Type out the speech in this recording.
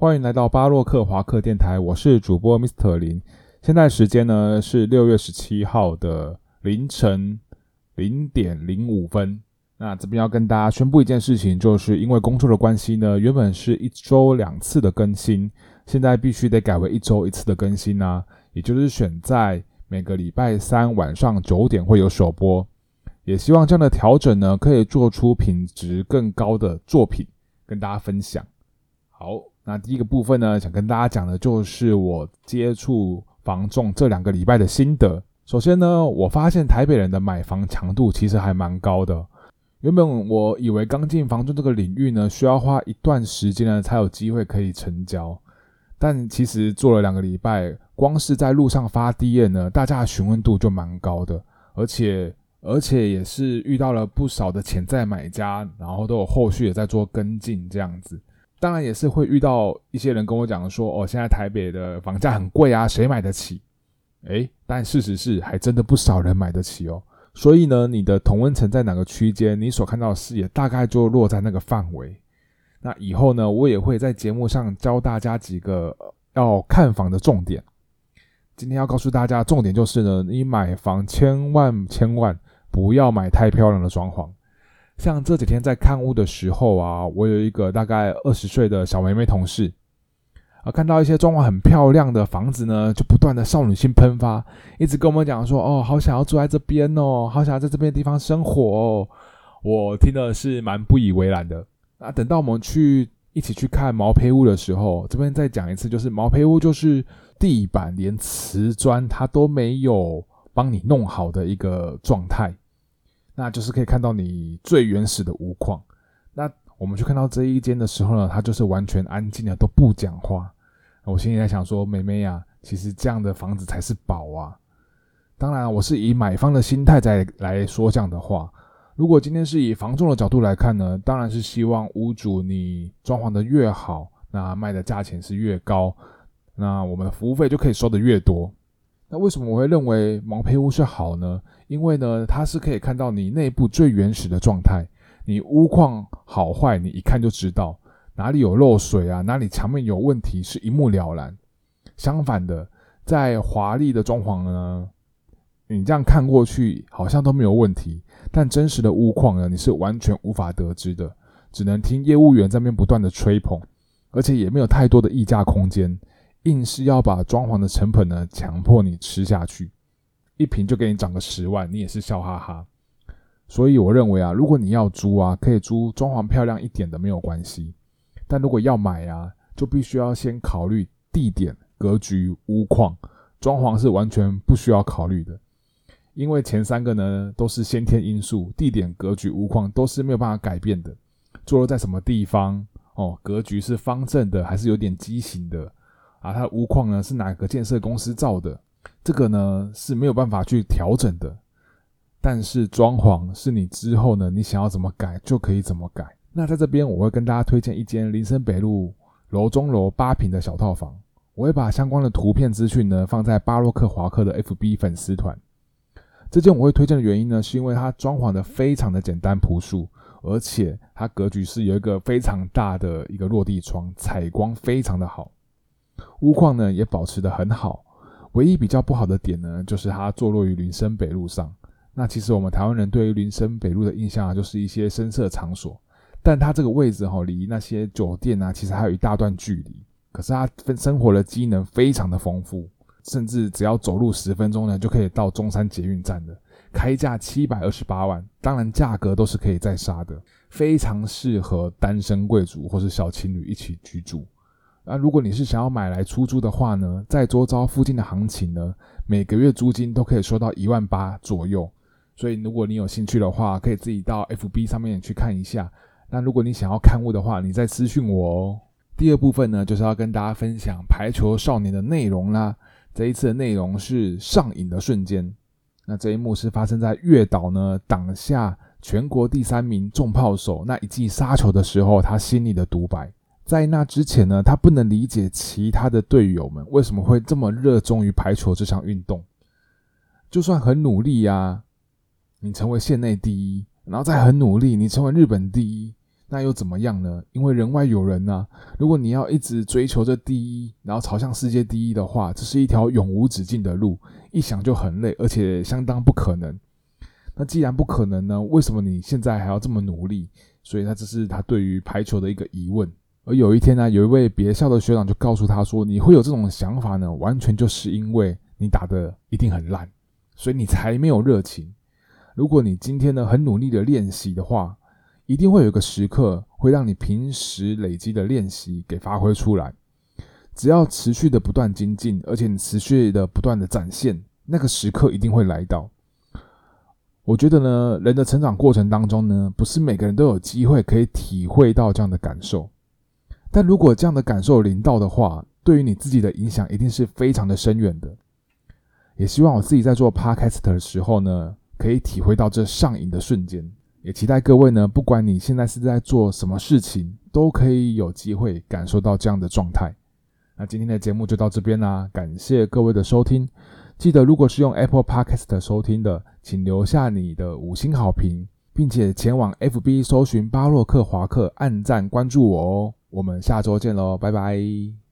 欢迎来到巴洛克华克电台，我是主播 Mr 林。现在时间呢是六月十七号的凌晨零点零五分。那这边要跟大家宣布一件事情，就是因为工作的关系呢，原本是一周两次的更新，现在必须得改为一周一次的更新啊，也就是选在每个礼拜三晚上九点会有首播。也希望这样的调整呢，可以做出品质更高的作品跟大家分享。好，那第一个部分呢，想跟大家讲的就是我接触房仲这两个礼拜的心得。首先呢，我发现台北人的买房强度其实还蛮高的。原本我以为刚进房仲这个领域呢，需要花一段时间呢才有机会可以成交，但其实做了两个礼拜，光是在路上发 D N 呢，大家的询问度就蛮高的，而且。而且也是遇到了不少的潜在买家，然后都有后续也在做跟进这样子。当然也是会遇到一些人跟我讲说：“哦，现在台北的房价很贵啊，谁买得起？”诶，但事实是还真的不少人买得起哦。所以呢，你的同温层在哪个区间，你所看到的视野大概就落在那个范围。那以后呢，我也会在节目上教大家几个要看房的重点。今天要告诉大家重点就是呢，你买房千万千万。不要买太漂亮的装潢，像这几天在看屋的时候啊，我有一个大概二十岁的小妹妹同事，啊，看到一些装潢很漂亮的房子呢，就不断的少女心喷发，一直跟我们讲说，哦，好想要住在这边哦，好想要在这边地方生活哦。我听的是蛮不以为然的。啊，等到我们去一起去看毛坯屋的时候，这边再讲一次，就是毛坯屋就是地板连瓷砖它都没有。帮你弄好的一个状态，那就是可以看到你最原始的屋况。那我们去看到这一间的时候呢，它就是完全安静的，都不讲话。我心里在想说，妹妹呀，其实这样的房子才是宝啊。当然，我是以买方的心态在来说这样的话。如果今天是以房仲的角度来看呢，当然是希望屋主你装潢的越好，那卖的价钱是越高，那我们的服务费就可以收的越多。那为什么我会认为毛坯屋是好呢？因为呢，它是可以看到你内部最原始的状态，你屋况好坏，你一看就知道哪里有漏水啊，哪里墙面有问题，是一目了然。相反的，在华丽的装潢呢，你这样看过去好像都没有问题，但真实的屋况呢，你是完全无法得知的，只能听业务员在那边不断的吹捧，而且也没有太多的溢价空间。硬是要把装潢的成本呢强迫你吃下去，一瓶就给你涨个十万，你也是笑哈哈。所以我认为啊，如果你要租啊，可以租装潢漂亮一点的没有关系，但如果要买啊，就必须要先考虑地点、格局、屋况，装潢是完全不需要考虑的，因为前三个呢都是先天因素，地点、格局、屋况都是没有办法改变的。坐落在什么地方哦，格局是方正的还是有点畸形的？啊，它的屋况呢是哪个建设公司造的？这个呢是没有办法去调整的。但是装潢是你之后呢，你想要怎么改就可以怎么改。那在这边我会跟大家推荐一间林森北路楼中楼八平的小套房，我会把相关的图片资讯呢放在巴洛克华克的 FB 粉丝团。这间我会推荐的原因呢，是因为它装潢的非常的简单朴素，而且它格局是有一个非常大的一个落地窗，采光非常的好。屋况呢也保持得很好，唯一比较不好的点呢，就是它坐落于林森北路上。那其实我们台湾人对于林森北路的印象啊，就是一些深色场所，但它这个位置哈，离那些酒店啊，其实还有一大段距离。可是它分生活的机能非常的丰富，甚至只要走路十分钟呢，就可以到中山捷运站的。开价七百二十八万，当然价格都是可以再杀的，非常适合单身贵族或是小情侣一起居住。那如果你是想要买来出租的话呢，在周遭附近的行情呢，每个月租金都可以收到一万八左右。所以如果你有兴趣的话，可以自己到 FB 上面去看一下。那如果你想要看物的话，你再私讯我哦。第二部分呢，就是要跟大家分享《排球少年》的内容啦。这一次的内容是上瘾的瞬间。那这一幕是发生在月岛呢挡下全国第三名重炮手那一记杀球的时候，他心里的独白。在那之前呢，他不能理解其他的队友们为什么会这么热衷于排球这项运动。就算很努力呀，你成为县内第一，然后再很努力，你成为日本第一，那又怎么样呢？因为人外有人呐。如果你要一直追求这第一，然后朝向世界第一的话，这是一条永无止境的路，一想就很累，而且相当不可能。那既然不可能呢，为什么你现在还要这么努力？所以，他这是他对于排球的一个疑问。而有一天呢，有一位别校的学长就告诉他说：“你会有这种想法呢，完全就是因为你打的一定很烂，所以你才没有热情。如果你今天呢很努力的练习的话，一定会有一个时刻会让你平时累积的练习给发挥出来。只要持续的不断精进，而且你持续的不断的展现，那个时刻一定会来到。”我觉得呢，人的成长过程当中呢，不是每个人都有机会可以体会到这样的感受。但如果这样的感受临到的话，对于你自己的影响一定是非常的深远的。也希望我自己在做 podcast 的时候呢，可以体会到这上瘾的瞬间。也期待各位呢，不管你现在是在做什么事情，都可以有机会感受到这样的状态。那今天的节目就到这边啦，感谢各位的收听。记得，如果是用 Apple Podcast 收听的，请留下你的五星好评，并且前往 FB 搜寻巴洛克华克，按赞关注我哦。我们下周见喽，拜拜。